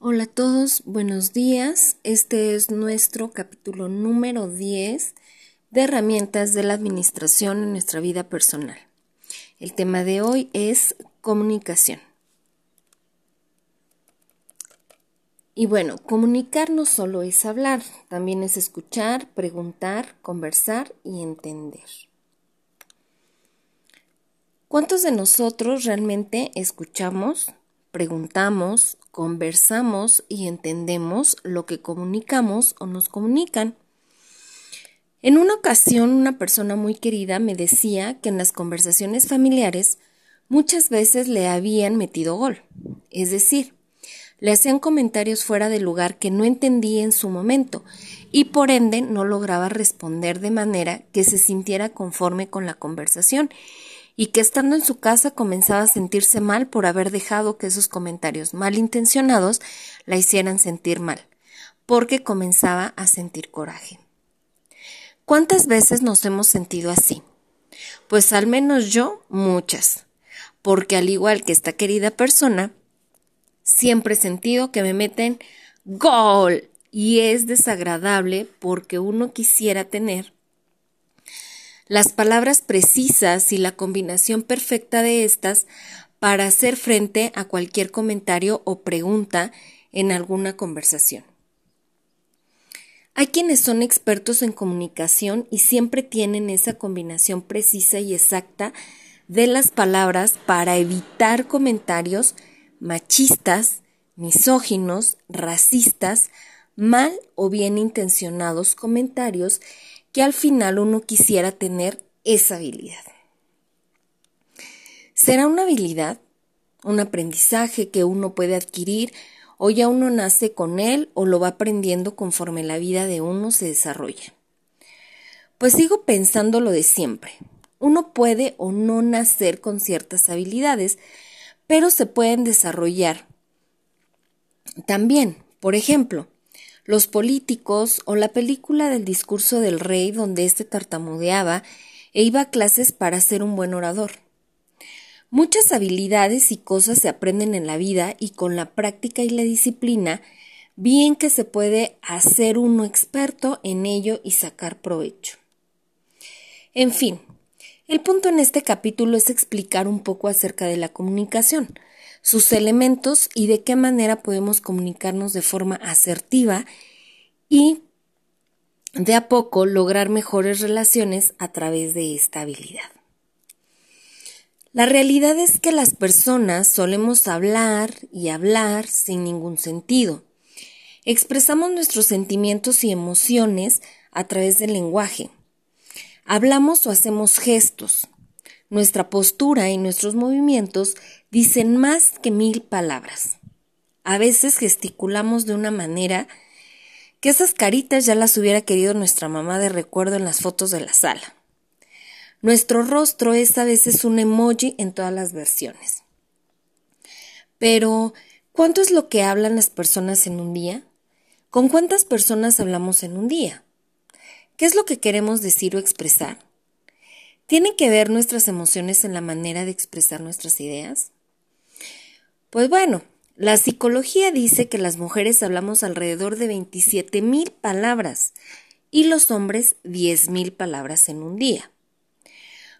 Hola a todos, buenos días. Este es nuestro capítulo número 10 de herramientas de la administración en nuestra vida personal. El tema de hoy es comunicación. Y bueno, comunicar no solo es hablar, también es escuchar, preguntar, conversar y entender. ¿Cuántos de nosotros realmente escuchamos, preguntamos, conversamos y entendemos lo que comunicamos o nos comunican? En una ocasión una persona muy querida me decía que en las conversaciones familiares muchas veces le habían metido gol, es decir, le hacían comentarios fuera de lugar que no entendía en su momento y por ende no lograba responder de manera que se sintiera conforme con la conversación y que estando en su casa comenzaba a sentirse mal por haber dejado que esos comentarios malintencionados la hicieran sentir mal, porque comenzaba a sentir coraje. ¿Cuántas veces nos hemos sentido así? Pues al menos yo muchas, porque al igual que esta querida persona, siempre he sentido que me meten gol y es desagradable porque uno quisiera tener las palabras precisas y la combinación perfecta de estas para hacer frente a cualquier comentario o pregunta en alguna conversación. Hay quienes son expertos en comunicación y siempre tienen esa combinación precisa y exacta de las palabras para evitar comentarios machistas, misóginos, racistas, mal o bien intencionados comentarios que al final uno quisiera tener esa habilidad. ¿Será una habilidad? ¿Un aprendizaje que uno puede adquirir o ya uno nace con él o lo va aprendiendo conforme la vida de uno se desarrolla? Pues sigo pensando lo de siempre. Uno puede o no nacer con ciertas habilidades, pero se pueden desarrollar. También, por ejemplo, los políticos o la película del discurso del rey donde éste tartamudeaba e iba a clases para ser un buen orador. Muchas habilidades y cosas se aprenden en la vida y con la práctica y la disciplina, bien que se puede hacer uno experto en ello y sacar provecho. En fin, el punto en este capítulo es explicar un poco acerca de la comunicación, sus elementos y de qué manera podemos comunicarnos de forma asertiva y de a poco lograr mejores relaciones a través de esta habilidad. La realidad es que las personas solemos hablar y hablar sin ningún sentido. Expresamos nuestros sentimientos y emociones a través del lenguaje. Hablamos o hacemos gestos. Nuestra postura y nuestros movimientos dicen más que mil palabras. A veces gesticulamos de una manera que esas caritas ya las hubiera querido nuestra mamá de recuerdo en las fotos de la sala. Nuestro rostro es a veces un emoji en todas las versiones. Pero, ¿cuánto es lo que hablan las personas en un día? ¿Con cuántas personas hablamos en un día? ¿Qué es lo que queremos decir o expresar? ¿Tienen que ver nuestras emociones en la manera de expresar nuestras ideas? Pues bueno, la psicología dice que las mujeres hablamos alrededor de 27 mil palabras y los hombres 10 mil palabras en un día.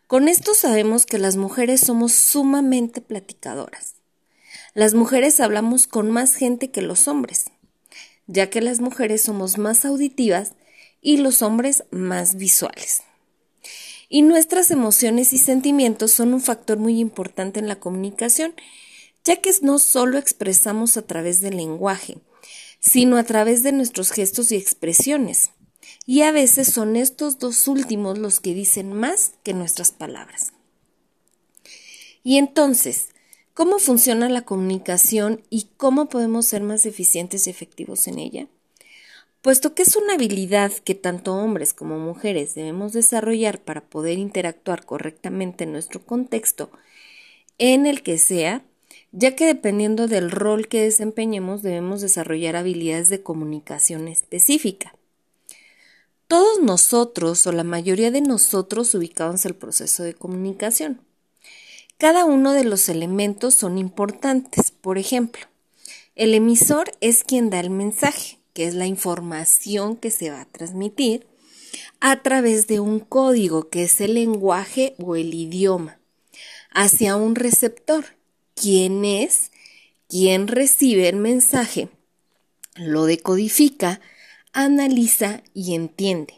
Con esto sabemos que las mujeres somos sumamente platicadoras. Las mujeres hablamos con más gente que los hombres, ya que las mujeres somos más auditivas y los hombres más visuales. Y nuestras emociones y sentimientos son un factor muy importante en la comunicación, ya que no solo expresamos a través del lenguaje, sino a través de nuestros gestos y expresiones. Y a veces son estos dos últimos los que dicen más que nuestras palabras. Y entonces, ¿cómo funciona la comunicación y cómo podemos ser más eficientes y efectivos en ella? Puesto que es una habilidad que tanto hombres como mujeres debemos desarrollar para poder interactuar correctamente en nuestro contexto, en el que sea, ya que dependiendo del rol que desempeñemos debemos desarrollar habilidades de comunicación específica. Todos nosotros o la mayoría de nosotros ubicamos el proceso de comunicación. Cada uno de los elementos son importantes. Por ejemplo, El emisor es quien da el mensaje, que es la información que se va a transmitir a través de un código, que es el lenguaje o el idioma, hacia un receptor, quien es quien recibe el mensaje, lo decodifica, analiza y entiende.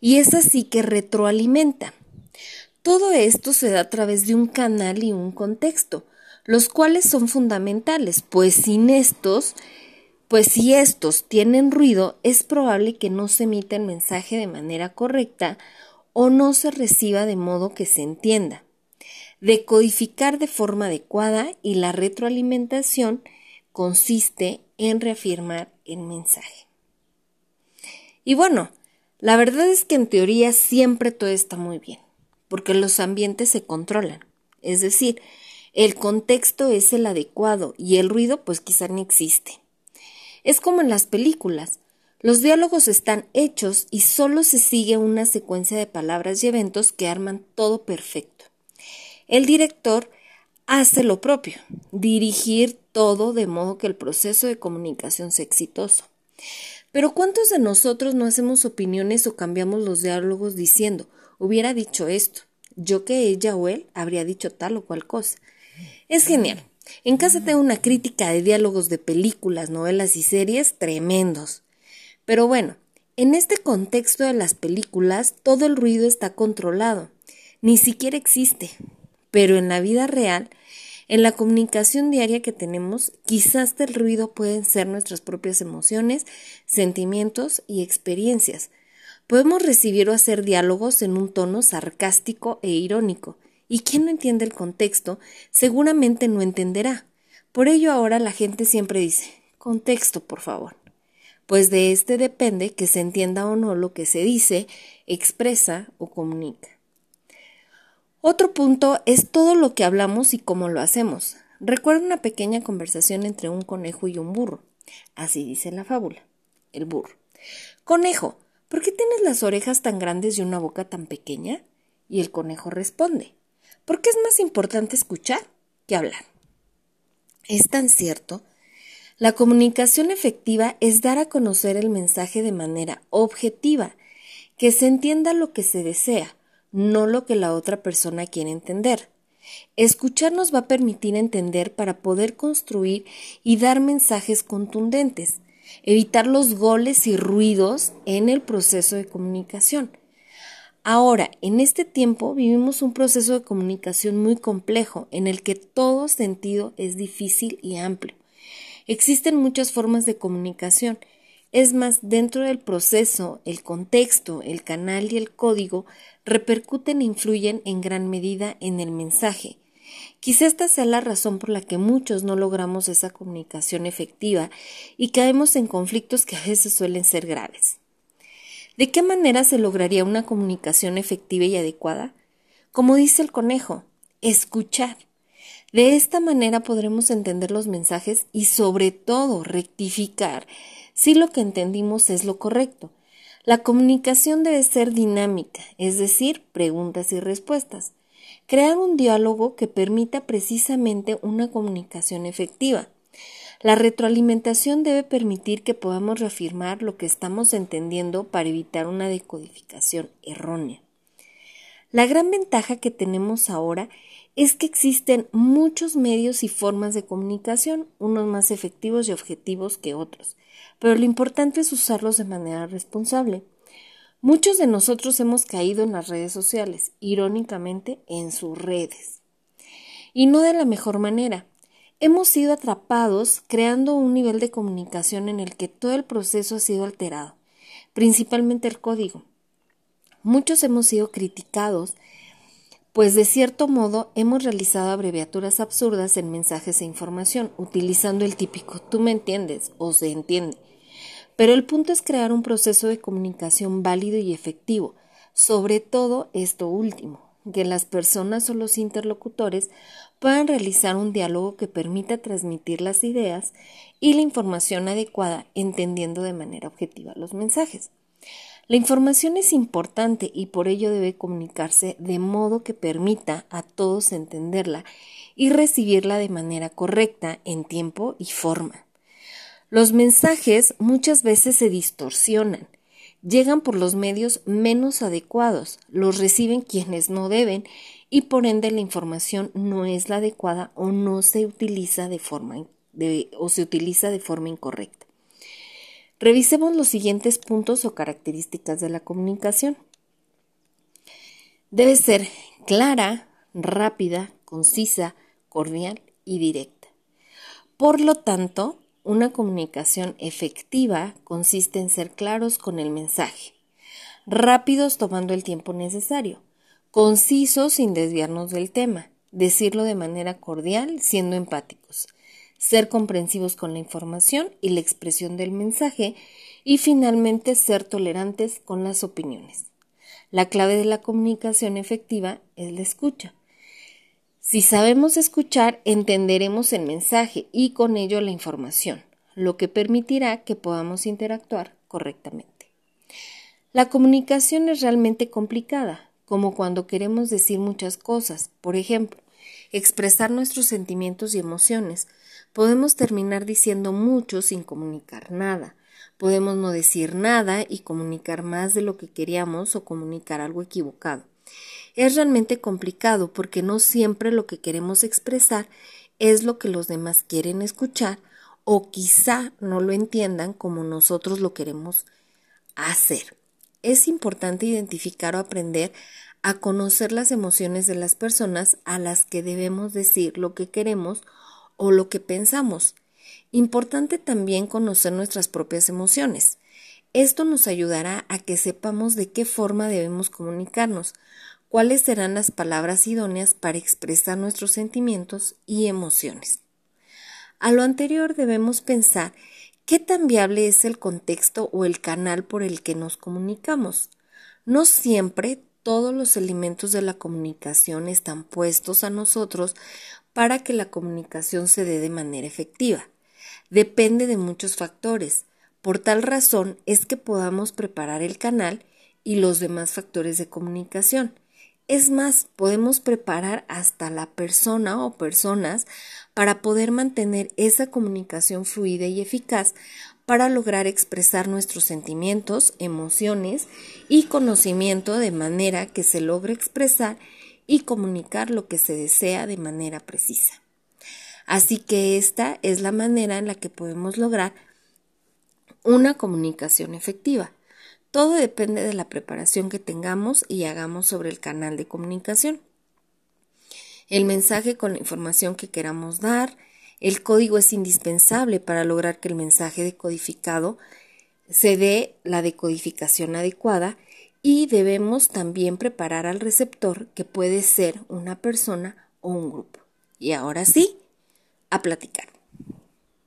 Y es así que retroalimenta. Todo esto se da a través de un canal y un contexto, los cuales son fundamentales, pues sin estos, pues si estos tienen ruido, es probable que no se emita el mensaje de manera correcta o no se reciba de modo que se entienda. Decodificar de forma adecuada y la retroalimentación consiste en reafirmar el mensaje. Y bueno, la verdad es que en teoría siempre todo está muy bien, porque los ambientes se controlan. Es decir, el contexto es el adecuado y el ruido pues quizá ni existe. Es como en las películas. Los diálogos están hechos y solo se sigue una secuencia de palabras y eventos que arman todo perfecto. El director hace lo propio, dirigir todo de modo que el proceso de comunicación sea exitoso. Pero ¿cuántos de nosotros no hacemos opiniones o cambiamos los diálogos diciendo, hubiera dicho esto, yo que ella o él habría dicho tal o cual cosa? Es genial. En casa tengo una crítica de diálogos de películas, novelas y series tremendos. Pero bueno, en este contexto de las películas todo el ruido está controlado, ni siquiera existe. Pero en la vida real en la comunicación diaria que tenemos, quizás del ruido pueden ser nuestras propias emociones, sentimientos y experiencias. Podemos recibir o hacer diálogos en un tono sarcástico e irónico, y quien no entiende el contexto seguramente no entenderá. Por ello ahora la gente siempre dice contexto, por favor. Pues de este depende que se entienda o no lo que se dice, expresa o comunica. Otro punto es todo lo que hablamos y cómo lo hacemos. Recuerda una pequeña conversación entre un conejo y un burro. Así dice la fábula. El burro. Conejo, ¿por qué tienes las orejas tan grandes y una boca tan pequeña? Y el conejo responde, porque es más importante escuchar que hablar. Es tan cierto. La comunicación efectiva es dar a conocer el mensaje de manera objetiva, que se entienda lo que se desea, no lo que la otra persona quiere entender. Escuchar nos va a permitir entender para poder construir y dar mensajes contundentes, evitar los goles y ruidos en el proceso de comunicación. Ahora, en este tiempo vivimos un proceso de comunicación muy complejo en el que todo sentido es difícil y amplio. Existen muchas formas de comunicación es más, dentro del proceso, el contexto, el canal y el código repercuten e influyen en gran medida en el mensaje. Quizá esta sea la razón por la que muchos no logramos esa comunicación efectiva y caemos en conflictos que a veces suelen ser graves. ¿De qué manera se lograría una comunicación efectiva y adecuada? Como dice el conejo, escuchar. De esta manera podremos entender los mensajes y sobre todo rectificar si lo que entendimos es lo correcto. La comunicación debe ser dinámica, es decir, preguntas y respuestas. Crear un diálogo que permita precisamente una comunicación efectiva. La retroalimentación debe permitir que podamos reafirmar lo que estamos entendiendo para evitar una decodificación errónea. La gran ventaja que tenemos ahora es que existen muchos medios y formas de comunicación, unos más efectivos y objetivos que otros pero lo importante es usarlos de manera responsable. Muchos de nosotros hemos caído en las redes sociales, irónicamente en sus redes. Y no de la mejor manera. Hemos sido atrapados creando un nivel de comunicación en el que todo el proceso ha sido alterado, principalmente el código. Muchos hemos sido criticados, pues de cierto modo hemos realizado abreviaturas absurdas en mensajes e información, utilizando el típico tú me entiendes o se entiende, pero el punto es crear un proceso de comunicación válido y efectivo, sobre todo esto último, que las personas o los interlocutores puedan realizar un diálogo que permita transmitir las ideas y la información adecuada, entendiendo de manera objetiva los mensajes. La información es importante y por ello debe comunicarse de modo que permita a todos entenderla y recibirla de manera correcta en tiempo y forma. Los mensajes muchas veces se distorsionan, llegan por los medios menos adecuados, los reciben quienes no deben y por ende la información no es la adecuada o no se utiliza de forma o se utiliza de forma incorrecta. Revisemos los siguientes puntos o características de la comunicación. Debe ser clara, rápida, concisa, cordial y directa. Por lo tanto, una comunicación efectiva consiste en ser claros con el mensaje, rápidos tomando el tiempo necesario, concisos sin desviarnos del tema, decirlo de manera cordial siendo empáticos, ser comprensivos con la información y la expresión del mensaje y finalmente ser tolerantes con las opiniones. La clave de la comunicación efectiva es la escucha. Si sabemos escuchar, entenderemos el mensaje y con ello la información, lo que permitirá que podamos interactuar correctamente. La comunicación es realmente complicada, como cuando queremos decir muchas cosas, por ejemplo, expresar nuestros sentimientos y emociones, Podemos terminar diciendo mucho sin comunicar nada. Podemos no decir nada y comunicar más de lo que queríamos o comunicar algo equivocado. Es realmente complicado porque no siempre lo que queremos expresar es lo que los demás quieren escuchar o quizá no lo entiendan como nosotros lo queremos hacer. Es importante identificar o aprender a conocer las emociones de las personas a las que debemos decir lo que queremos o lo que pensamos. Importante también conocer nuestras propias emociones. Esto nos ayudará a que sepamos de qué forma debemos comunicarnos, cuáles serán las palabras idóneas para expresar nuestros sentimientos y emociones. A lo anterior debemos pensar qué tan viable es el contexto o el canal por el que nos comunicamos. No siempre todos los elementos de la comunicación están puestos a nosotros para que la comunicación se dé de manera efectiva. Depende de muchos factores. Por tal razón es que podamos preparar el canal y los demás factores de comunicación. Es más, podemos preparar hasta la persona o personas para poder mantener esa comunicación fluida y eficaz para lograr expresar nuestros sentimientos, emociones y conocimiento de manera que se logre expresar y comunicar lo que se desea de manera precisa. Así que esta es la manera en la que podemos lograr una comunicación efectiva. Todo depende de la preparación que tengamos y hagamos sobre el canal de comunicación. El mensaje con la información que queramos dar, el código es indispensable para lograr que el mensaje decodificado se dé la decodificación adecuada y debemos también preparar al receptor que puede ser una persona o un grupo. Y ahora sí, a platicar.